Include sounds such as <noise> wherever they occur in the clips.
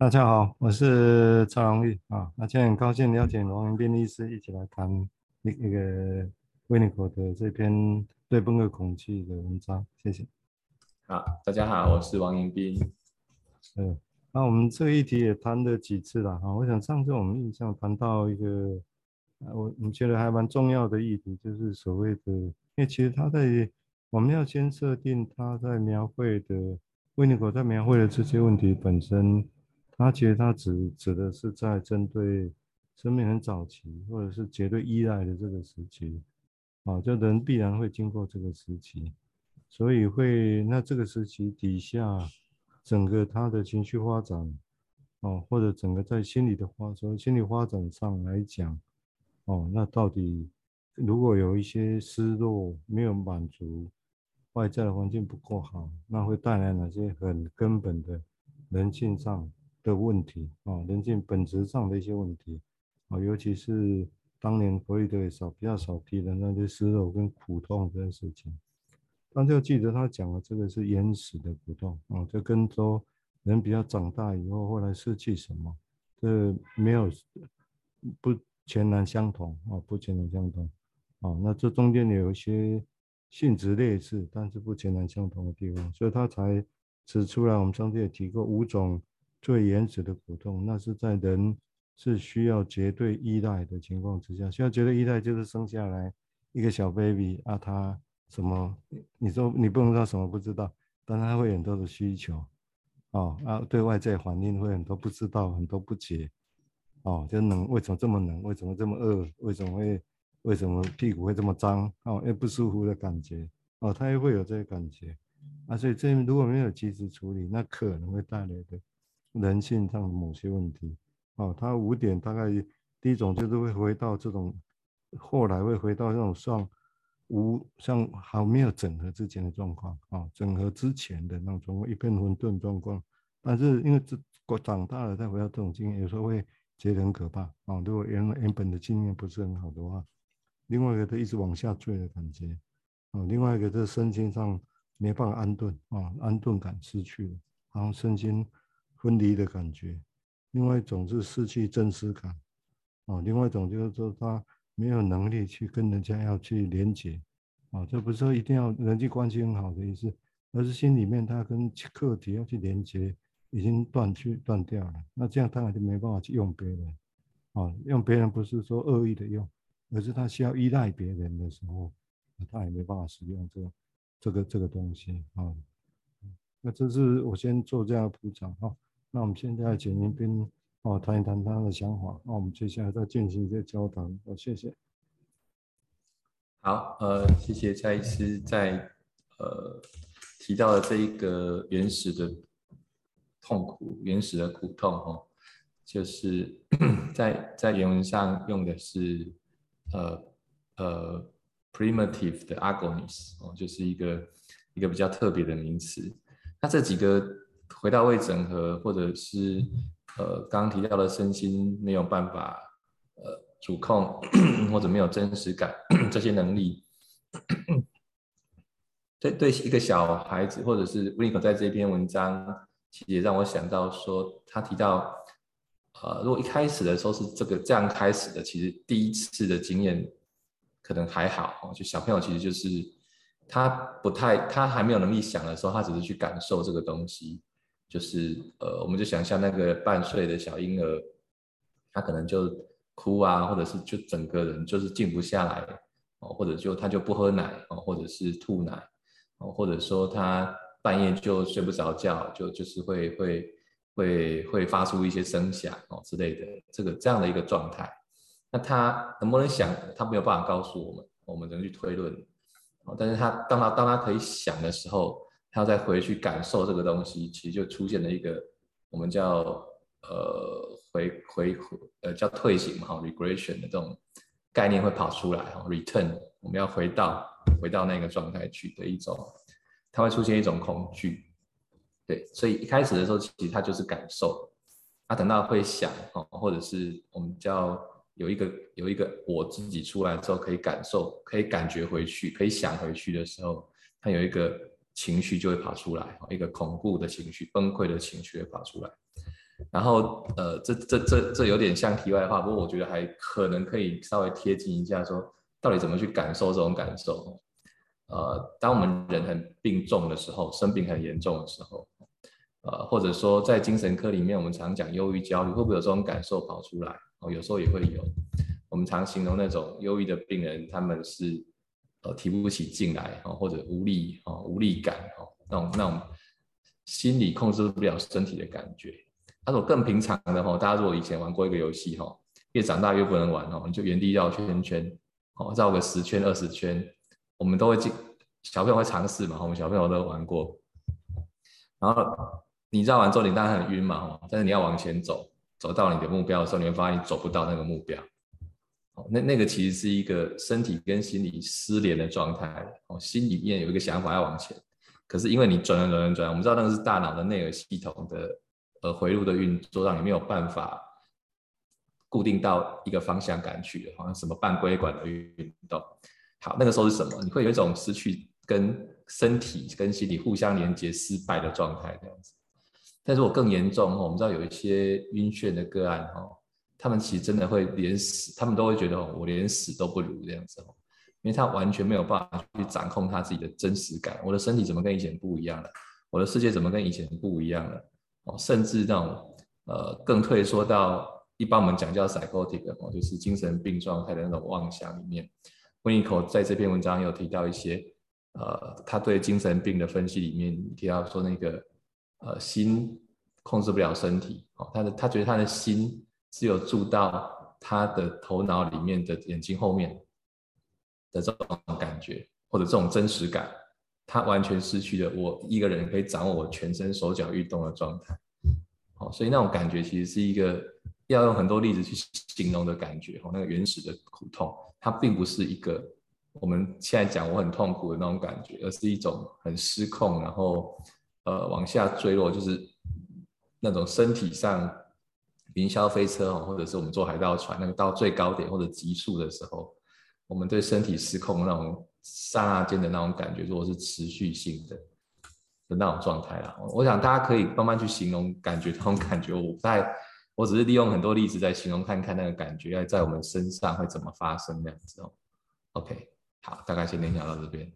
大家好，我是赵荣玉啊。那今天很高兴邀请王迎宾医师一起来谈那那个威尼口的这篇对崩溃恐惧的文章。谢谢。好，大家好，我是王迎宾。嗯，那我们这个议题也谈了几次了哈。我想上次我们印象谈到一个，我我们觉得还蛮重要的议题，就是所谓的，因为其实他在我们要先设定他在描绘的威尼口在描绘的这些问题本身，他其实他指指的是在针对生命很早期或者是绝对依赖的这个时期，啊，就人必然会经过这个时期。所以会，那这个时期底下，整个他的情绪发展，哦，或者整个在心理的发，从心理发展上来讲，哦，那到底如果有一些失落没有满足，外在的环境不够好，那会带来哪些很根本的人性上的问题啊？人性本质上的一些问题啊，尤其是当年弗洛伊德也少比较少提的那些失落跟苦痛这件事情。大家要记得，他讲的这个是原始的苦痛啊，就跟说人比较长大以后，后来失去什么，这没有不全然相同啊，不全然相同啊。那这中间有一些性质类似，但是不全然相同的地方，所以他才指出来。我们上次也提过五种最原始的苦痛，那是在人是需要绝对依赖的情况之下，需要绝对依赖就是生下来一个小 baby 啊，他。什么？你说你不能说什么不知道，但他会很多的需求，哦啊，对外在环境会很多不知道，很多不解，哦，就冷，为什么这么冷？为什么这么饿？为什么会？为什么屁股会这么脏？哦，又不舒服的感觉，哦，他也会有这个感觉，啊，所以这如果没有及时处理，那可能会带来的人性上的某些问题，哦，他五点大概第一种就是会回到这种，后来会回到这种上。无像还没有整合之前的状况啊，整合之前的那种一片混沌状况，但是因为这我长大了再回到这种经验，有时候会觉得很可怕啊。如果原原本的经验不是很好的话，另外一个他一直往下坠的感觉啊，另外一个就是身心上没办法安顿啊，安顿感失去了，然后身心分离的感觉。另外一种是失去真实感啊，另外一种就是说他。没有能力去跟人家要去连接，啊，这不是说一定要人际关系很好的意思，而是心里面他跟课题要去连接，已经断去断掉了。那这样当然就没办法去用别人，啊，用别人不是说恶意的用，而是他需要依赖别人的时候，他也没办法使用这个这个这个东西啊。那这是我先做这样的铺陈哈。那我们现在请迎宾。哦，谈一谈他的想法。那我们接下来再进行一些交谈。好，谢谢。好，呃，谢谢蔡医师在呃提到的这一个原始的痛苦、原始的苦痛哦，就是 <coughs> 在在原文上用的是呃呃 primitive 的 agonies 哦，就是一个一个比较特别的名词。那这几个回到未整合或者是呃，刚刚提到的身心没有办法呃主控，或者没有真实感 <coughs> 这些能力，这对一个小孩子，或者是威尼口在这篇文章，其实也让我想到说，他提到，呃，如果一开始的时候是这个这样开始的，其实第一次的经验可能还好，就小朋友其实就是他不太，他还没有能力想的时候，他只是去感受这个东西。就是呃，我们就想象那个半岁的小婴儿，他可能就哭啊，或者是就整个人就是静不下来哦，或者就他就不喝奶哦，或者是吐奶哦，或者说他半夜就睡不着觉，就就是会会会会发出一些声响哦之类的，这个这样的一个状态，那他能不能想？他没有办法告诉我们，我们能去推论。但是他当他当他可以想的时候。他再回去感受这个东西，其实就出现了一个我们叫呃回回呃叫退行嘛哈 regression 的这种概念会跑出来哈 return 我们要回到回到那个状态去的一种，它会出现一种恐惧，对，所以一开始的时候其实它就是感受，它等到会想哈或者是我们叫有一个有一个我自己出来之后可以感受可以感觉回去可以想回去的时候，它有一个。情绪就会跑出来，一个恐怖的情绪、崩溃的情绪会跑出来。然后呃，这这这这有点像题外话，不过我觉得还可能可以稍微贴近一下，说到底怎么去感受这种感受。呃，当我们人很病重的时候，生病很严重的时候，呃，或者说在精神科里面，我们常讲忧郁、焦虑，会不会有这种感受跑出来？哦，有时候也会有。我们常形容那种忧郁的病人，他们是呃提不起劲来，哦，或者无力，哦，无力感，哦，那种那种心理控制不了身体的感觉。那种更平常的，哦，大家如果以前玩过一个游戏，哈，越长大越不能玩，哦，你就原地绕圈圈，哦，绕个十圈二十圈。我们都会进，小朋友会尝试嘛，我们小朋友都玩过。然后你绕完之后，你当然很晕嘛，但是你要往前走，走到你的目标的时候，你会发现你走不到那个目标。那那个其实是一个身体跟心理失联的状态。哦，心里面有一个想法要往前，可是因为你转转转转，我们知道那个是大脑的内耳系统的呃回路的运作，让你没有办法固定到一个方向感去，好像什么半规管的运动。好，那个时候是什么？你会有一种失去跟身体跟心理互相连接失败的状态这样子。但是我更严重哦，我们知道有一些晕眩的个案哦，他们其实真的会连死，他们都会觉得，我连死都不如这样子哦，因为他完全没有办法去掌控他自己的真实感。我的身体怎么跟以前不一样了？我的世界怎么跟以前不一样了？哦，甚至那种呃，更退缩到一般我们讲叫 psychotic 哦，就是精神病状态的那种妄想里面。Winnicott 在这篇文章有提到一些，呃，他对精神病的分析里面提到说，那个呃心控制不了身体，哦，他的他觉得他的心只有住到他的头脑里面的眼睛后面的这种感觉，或者这种真实感，他完全失去了我一个人可以掌握我全身手脚运动的状态，哦，所以那种感觉其实是一个要用很多例子去形容的感觉，哦，那个原始的苦痛。它并不是一个我们现在讲我很痛苦的那种感觉，而是一种很失控，然后呃往下坠落，就是那种身体上云霄飞车哦，或者是我们坐海盗船那个到最高点或者极速的时候，我们对身体失控那种刹那间的那种感觉，如果是持续性的的那种状态啦，我想大家可以慢慢去形容感觉，那种感觉我不太。我只是利用很多例子在形容看看那个感觉，在我们身上会怎么发生这样子哦。OK，好，大概先分享到这边。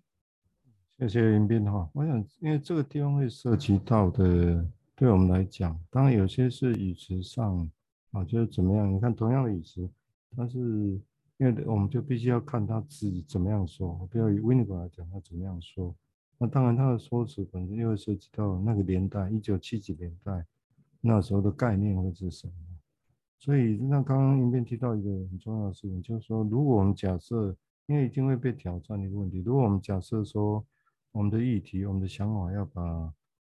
谢谢林斌哈。我想，因为这个地方会涉及到的，对我们来讲，当然有些是语词上啊，就是怎么样？你看同样的语词，但是因为我们就必须要看他自己怎么样说。比如以 w i n i e 来讲，他怎么样说？那当然他的说辞本身又会涉及到那个年代，一九七几年代。那时候的概念会是什么？所以那刚刚影片提到一个很重要的事情，就是说，如果我们假设，因为一定会被挑战的一个问题，如果我们假设说，我们的议题、我们的想法要把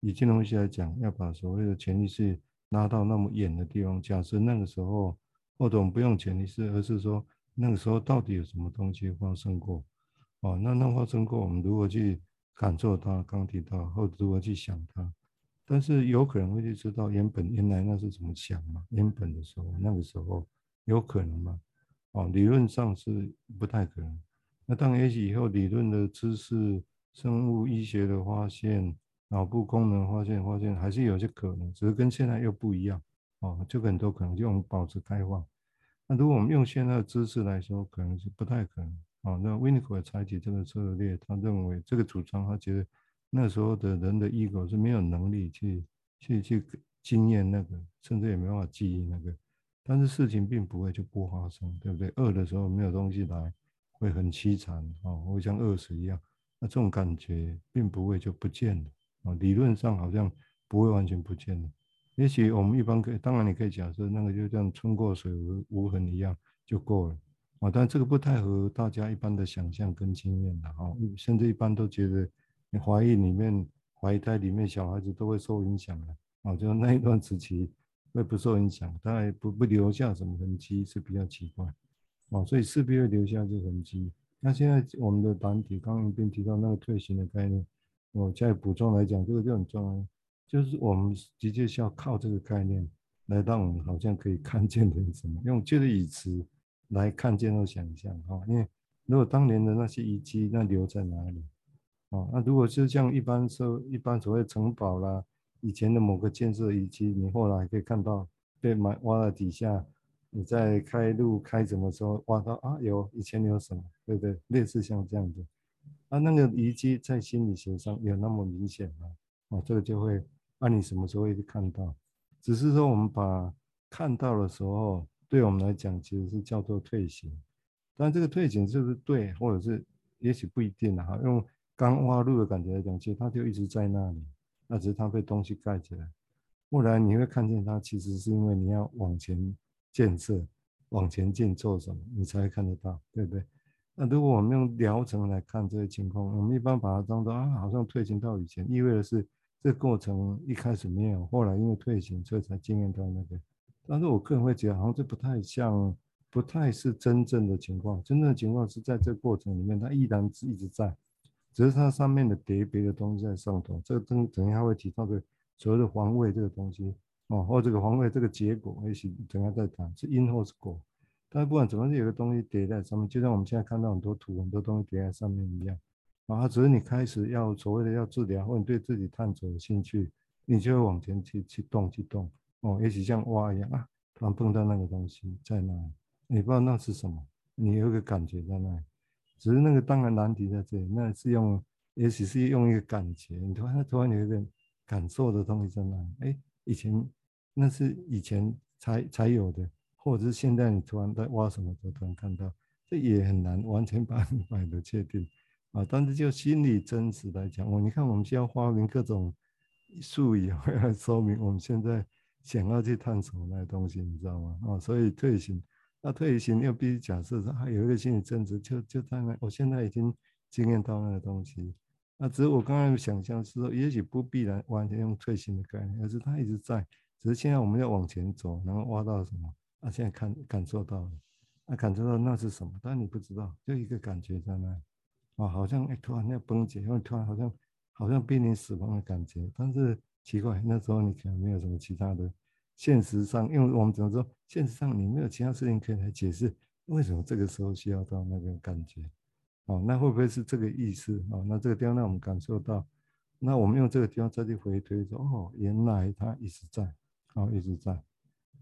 以金融分析来讲，要把所谓的潜意识拉到那么远的地方，假设那个时候，或者我们不用潜意识，而是说那个时候到底有什么东西发生过？哦，那那发生过，我们如何去感受它？刚提到，或者如何去想它？但是有可能会去知道原本原来那是怎么想嘛？原本的时候那个时候有可能吗？哦，理论上是不太可能。那当然，也许以后理论的知识、生物医学的发现、脑部功能发现、发现还是有些可能，只是跟现在又不一样。哦，就很多可能，就我们保持开放。那如果我们用现在的知识来说，可能是不太可能。哦，那 Winnicott 采取这个策略，他认为这个主张，他觉得。那时候的人的 ego 是没有能力去去去经验那个，甚至也没办法记忆那个。但是事情并不会就不发生，对不对？饿的时候没有东西来，会很凄惨哦，会像饿死一样。那这种感觉并不会就不见了啊，理论上好像不会完全不见的。也许我们一般可以，当然你可以假设那个就像春过水无无痕一样就够了啊，但这个不太合大家一般的想象跟经验的哈，甚至一般都觉得。你怀孕里面，怀胎里面小孩子都会受影响的啊，就那一段时期会不受影响，当然不不留下什么痕迹是比较奇怪啊，所以势必会留下这痕迹。那现在我们的团体刚刚一边提到那个退行的概念，我再补充来讲，这个就很重要，就是我们的确是要靠这个概念来让我们好像可以看见点什么，用这个语词来看见和想象哈，因为如果当年的那些遗迹，那留在哪里？哦，那如果是像一般说一般所谓城堡啦，以前的某个建设遗迹，你后来可以看到被埋挖了底下，你在开路开什么时候挖到啊？有以前有什么，对不对？类似像这样的，啊，那个遗迹在心理学上有那么明显吗？啊，这个就会按、啊、你什么时候会去看到？只是说我们把看到的时候，对我们来讲其实是叫做退行，但这个退行是不是对，或者是也许不一定啊？用刚挖路的感觉来讲，其实它就一直在那里，那只是它被东西盖起来。后来你会看见它，其实是因为你要往前建设、往前进做什么，你才会看得到，对不对？那如果我们用疗程来看这些情况，我们一般把它当做啊，好像退行到以前，意味的是这过程一开始没有，后来因为退行，所以才经验到那个。但是我个人会觉得，好像这不太像，不太是真正的情况。真正的情况是在这过程里面，它依然是一直在。只是它上面的叠别的东西在上头，这个等等一下会提到的所谓的皇位这个东西哦，或这个皇位这个结果，也许等下再谈是因或是果。但是不管怎么，有个东西叠在上面，就像我们现在看到很多图，很多东西叠在上面一样然后。只是你开始要所谓的要治疗，或你对自己探索有兴趣，你就会往前去去动去动哦。也许像挖一样啊，突然碰到那个东西在那里，你不知道那是什么，你有个感觉在那里。只是那个当然难题在这里，那是用，也许是用一个感觉，你突然突然有一个感受的东西在那里，哎，以前那是以前才才有的，或者是现在你突然在挖什么时候突然看到，这也很难完全百分百的确定啊。但是就心理真实来讲，我你看我们需要发明各种术语来说明我们现在想要去探索那东西，你知道吗？啊，所以退行。那退行又必须假设说，还有一个心理真实，就就在那。我现在已经经验到那个东西。那只是我刚才想象是说，也许不必然完全用退行的概念，而是它一直在。只是现在我们要往前走，然后挖到什么？啊，现在看感受到了，啊，感受到那是什么？但你不知道，就一个感觉在那。啊，好像哎，突然要崩解，因为突然好像好像濒临死亡的感觉。但是奇怪，那时候你可能没有什么其他的。现实上，因为我们怎么说？现实上你没有其他事情可以来解释为什么这个时候需要到那个感觉，哦，那会不会是这个意思？哦，那这个地方让我们感受到，那我们用这个地方再去回推说，哦，原来它一直在，哦，一直在，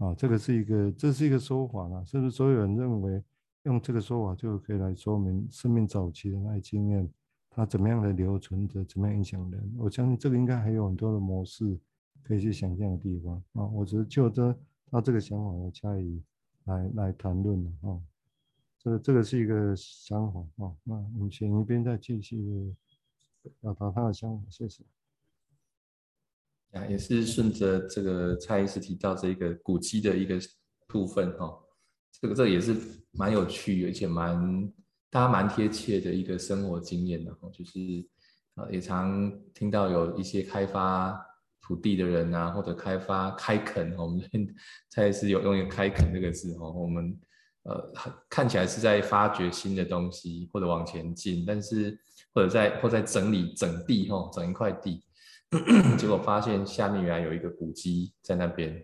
哦，这个是一个，这是一个说法啦，是不是？所有人认为用这个说法就可以来说明生命早期的那些经验，它怎么样的留存着，怎么样影响人？我相信这个应该还有很多的模式。可以去想象的地方啊，我只是就着他这个想法来加以来来谈论的啊，这个这个是一个想法啊，那我们先一边再继续表达他的想法，谢谢。啊，也是顺着这个蔡医师提到这个古迹的一个部分哈，这个这个也是蛮有趣，而且蛮大家蛮贴切的一个生活经验的哈，就是啊，也常听到有一些开发。土地的人啊，或者开发开垦，我们 <laughs> 蔡医师有用一个“开垦”这个字哈，我们呃看起来是在发掘新的东西或者往前进，但是或者在或在整理整地哈，整一块地，<clears throat> 结果发现下面原来有一个古迹在那边，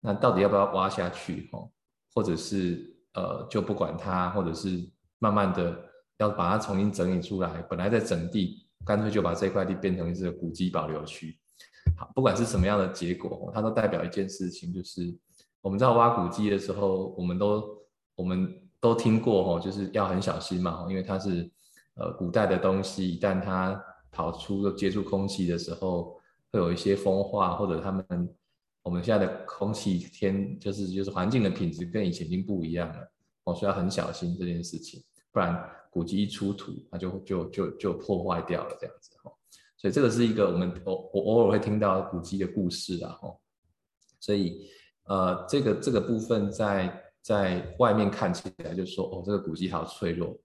那到底要不要挖下去哈？或者是呃就不管它，或者是慢慢的要把它重新整理出来，本来在整地，干脆就把这块地变成一个古迹保留区。好，不管是什么样的结果，它都代表一件事情，就是我们在挖古迹的时候，我们都我们都听过哈，就是要很小心嘛，因为它是呃古代的东西，一旦它跑出接触空气的时候，会有一些风化，或者他们我们现在的空气天就是就是环境的品质跟以前已经不一样了，我需要很小心这件事情，不然古迹一出土，它就就就就破坏掉了这样子哦。所以这个是一个我们偶我偶尔会听到古迹的故事啊，哦，所以呃，这个这个部分在在外面看起来就说哦，这个古迹好脆弱，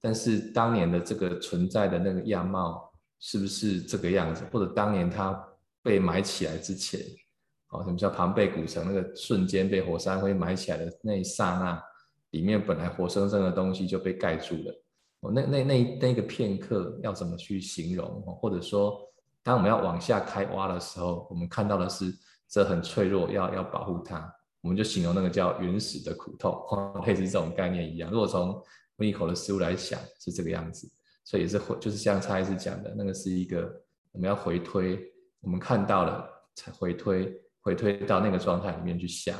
但是当年的这个存在的那个样貌是不是这个样子？或者当年它被埋起来之前，哦，什么叫庞贝古城？那个瞬间被火山灰埋起来的那一刹那，里面本来活生生的东西就被盖住了。哦那那那那个片刻要怎么去形容？或者说，当我们要往下开挖的时候，我们看到的是这很脆弱，要要保护它，我们就形容那个叫原始的苦痛，类似这种概念一样。如果从温尼口的思路来想，是这个样子，所以也是回，就是像蔡医师讲的，那个是一个我们要回推，我们看到了才回推回推到那个状态里面去想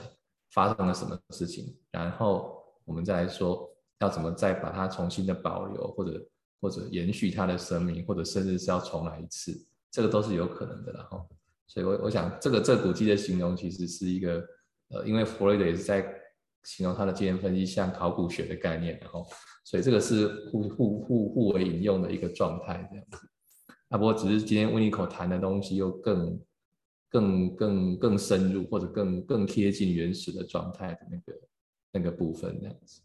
发生了什么事情，然后我们再来说要怎么再把它重新的保留，或者或者延续它的生命，或者甚至是要重来一次，这个都是有可能的。然后，所以我我想这个这个古迹的形容其实是一个呃，因为弗洛伊德也是在形容它的经验分析像考古学的概念，然后所以这个是互互互互为引用的一个状态这样子。啊，不过只是今天温尼口谈的东西又更、更、更、更深入，或者更、更贴近原始的状态的那个那个部分，这样子。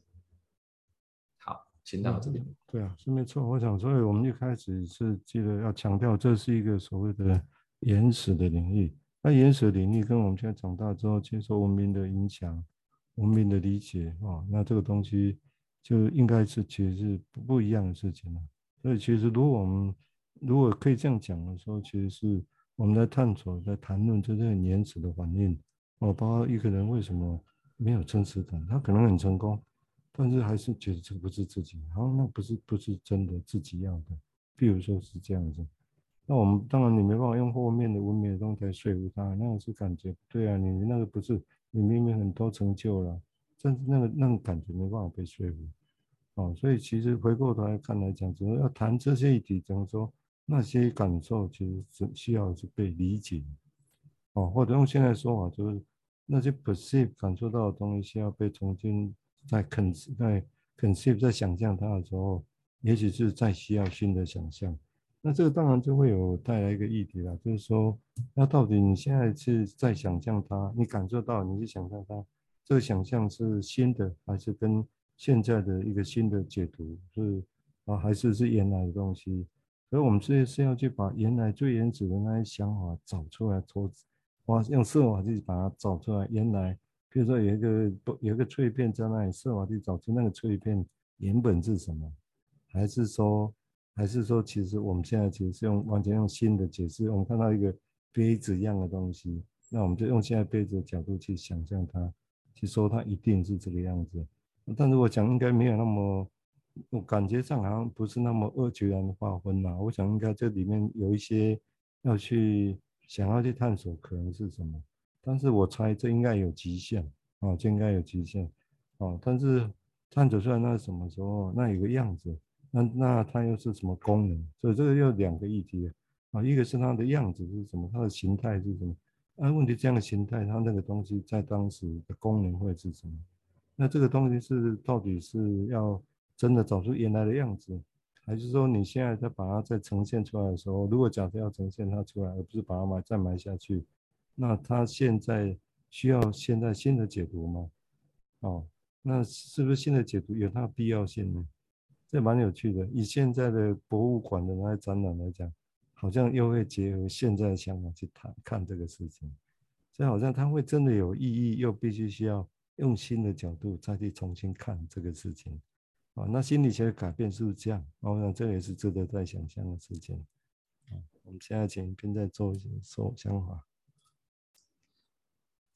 好，先到这边。对啊，是没错。我想，所以我们一开始是记得要强调，这是一个所谓的原始的领域。那原始领域跟我们现在长大之后接受文明的影响、文明的理解啊，那这个东西就应该是其实是不不一样的事情了。所以，其实如果我们如果可以这样讲的时候，其实是我们在探索、在谈论这个很原始的环境哦，包括一个人为什么没有真实感，他可能很成功，但是还是觉得这不是自己，然后，那不是不是真的自己要的。比如说是这样子，那我们当然你没办法用后面的文明的东西来说服他，那个是感觉对啊，你那个不是你明明很多成就了，但是那个那个感觉没办法被说服哦，所以其实回过头来看来讲，只要谈这些议题，怎么说？那些感受其实是需要是被理解，哦，或者用现在说法就是那些 perceive 感受到的东西需要被重新再 con 在 conceive 在想象它的时候，也许是再需要新的想象。那这个当然就会有带来一个议题了，就是说，那到底你现在是在想象它，你感受到你是想象它，这个想象是新的，还是跟现在的一个新的解读是啊，还是是原来的东西？所以，我们是是要去把原来最原始的那些想法找出来，从哇，用设法去把它找出来。原来，比如说有一个不有一个碎片在那里，设法去找出那个碎片原本是什么？还是说，还是说，其实我们现在其实是用完全用新的解释。我们看到一个杯子一样的东西，那我们就用现在杯子的角度去想象它，去说它一定是这个样子。但是我讲应该没有那么。我感觉上好像不是那么二元的划分呐，我想应该这里面有一些要去想要去探索可能是什么，但是我猜这应该有极限啊，这应该有极限啊，但是探索出来那是什么时候，那有个样子，那那它又是什么功能？所以这个又两个议题啊，一个是它的样子是什么，它的形态是什么？啊，问题这样的形态，它那个东西在当时的功能会是什么？那这个东西是到底是要？真的找出原来的样子，还是说你现在再把它再呈现出来的时候，如果假设要呈现它出来，而不是把它埋再埋下去，那它现在需要现在新的解读吗？哦，那是不是新的解读有它的必要性呢？这蛮有趣的。以现在的博物馆的那些展览来讲，好像又会结合现在的想法去谈看这个事情，所以好像它会真的有意义，又必须需要用新的角度再去重新看这个事情。啊，那心理学的改变是不是这样？我想这也是值得再想象的事情。我们现在请一边再做一些说想法。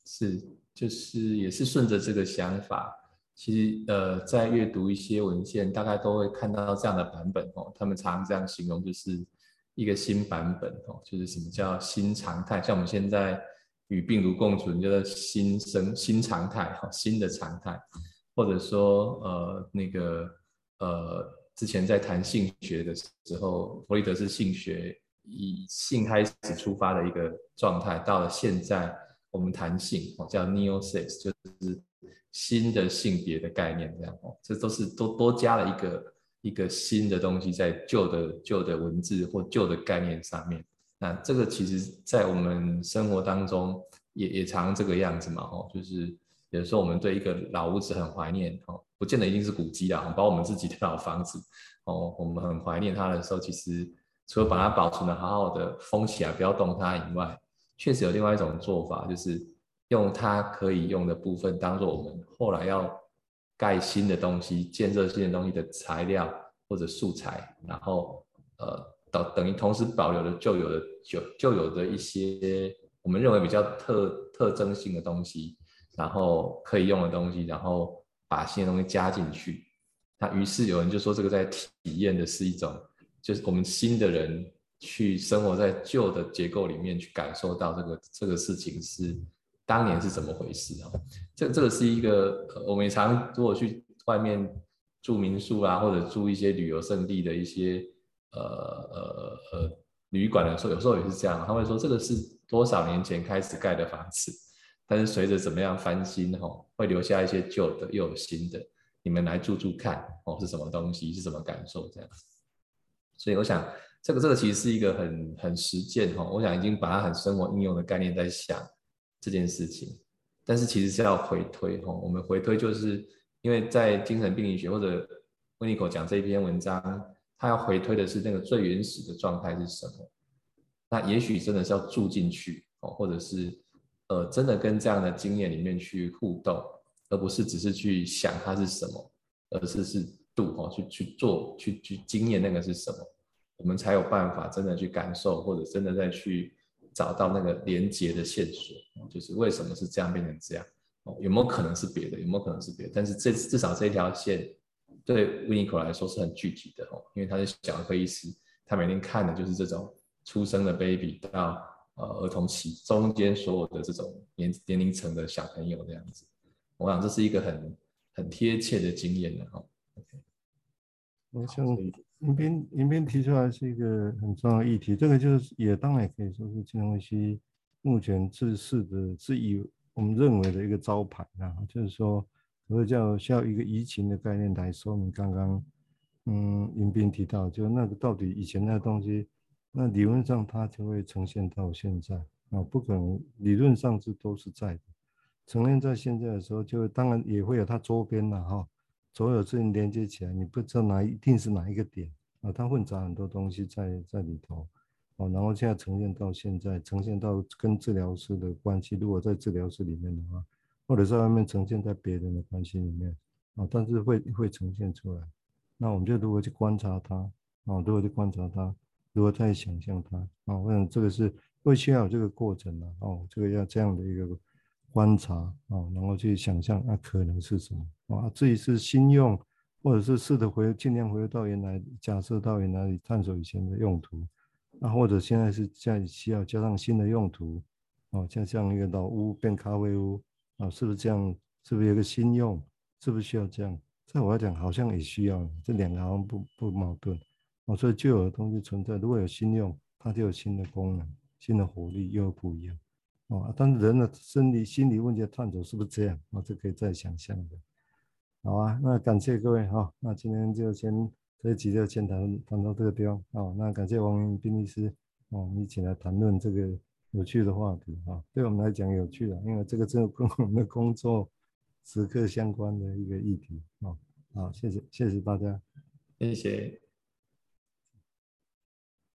是，就是也是顺着这个想法。其实呃，在阅读一些文献，大概都会看到这样的版本哦。他们常这样形容，就是一个新版本哦，就是什么叫新常态？像我们现在与病毒共存，叫做新生新常态哈，新的常态。或者说，呃，那个，呃，之前在谈性学的时候，弗洛伊德是性学以性开始出发的一个状态，到了现在我们谈性，哦，叫 neo sex，就是新的性别的概念，这样哦，这都是多多加了一个一个新的东西在旧的旧的文字或旧的概念上面。那这个其实，在我们生活当中也也常这个样子嘛，哦，就是。有时候我们对一个老屋子很怀念哦，不见得一定是古迹啦，包括我们自己的老房子哦，我们很怀念它的时候，其实除了把它保存的好好的封起来，不要动它以外，确实有另外一种做法，就是用它可以用的部分当做我们后来要盖新的东西、建设新的东西的材料或者素材，然后呃等等于同时保留了旧有的旧旧有的一些我们认为比较特特征性的东西。然后可以用的东西，然后把新的东西加进去。那于是有人就说，这个在体验的是一种，就是我们新的人去生活在旧的结构里面，去感受到这个这个事情是当年是怎么回事啊？这这个是一个我们也常如果去外面住民宿啊，或者住一些旅游胜地的一些呃呃呃旅馆的时候，有时候也是这样，他会说这个是多少年前开始盖的房子，但是随着怎么样翻新吼，会留下一些旧的，又有新的，你们来住住看哦，是什么东西，是什么感受这样子。所以我想。这个这个其实是一个很很实践哈，我想已经把它很生活应用的概念在想这件事情，但是其实是要回推哈，我们回推就是因为在精神病理学或者温尼科讲这一篇文章，他要回推的是那个最原始的状态是什么，那也许真的是要住进去哦，或者是呃真的跟这样的经验里面去互动，而不是只是去想它是什么，而是是度哦去去做去去经验那个是什么。我们才有办法真的去感受，或者真的再去找到那个连接的线索，就是为什么是这样变成这样？哦，有没有可能是别的？有没有可能是别的？但是这至少这条线对维尼口来说是很具体的哦，因为他是小儿科医师，他每天看的就是这种出生的 baby 到呃儿童期中间所有的这种年年龄层的小朋友这样子。我想这是一个很很贴切的经验的哈。OK，我想。影片影片提出来是一个很重要的议题，这个就是也当然也可以说是金融分析目前治世的是以我们认为的一个招牌啊，就是说，所以叫需要一个移情的概念来说明刚刚嗯影片提到，就那个到底以前那个东西，那理论上它就会呈现到现在啊，不可能理论上是都是在的，呈现在现在的时候，就当然也会有它周边了哈。所有事情连接起来，你不知道哪一定是哪一个点啊？它混杂很多东西在在里头，哦，然后现在呈现到现在，呈现到跟治疗师的关系，如果在治疗室里面的话，或者在外面呈现在别人的关系里面，啊，但是会会呈现出来。那我们就如何去观察它？啊，如何去观察它？如何再想象它？啊，我想这个是会需要有这个过程的哦，这个要这样的一个。观察啊，然后去想象那可能是什么啊？至于是新用，或者是试着回尽量回到原来假设到原来探索以前的用途，那或者现在是在需要加上新的用途啊，像像一个老屋变咖啡屋啊，是不是这样？是不是有个新用？是不是需要这样？在我来讲，好像也需要，这两个好像不不矛盾啊。所以旧有的东西存在，如果有新用，它就有新的功能、新的活力，又不一样。哦，但是人的生理、心理问题的探索是不是这样？我这可以再想象的。好啊，那感谢各位哈、那今天就先这一集就先谈谈到这个地方。哦，那感谢王文彬医师，哦，我们一起来谈论这个有趣的话题啊、对我们来讲有趣的，因为这个真的跟我们的工作时刻相关的一个议题。哦，好，谢谢，谢谢大家，谢谢。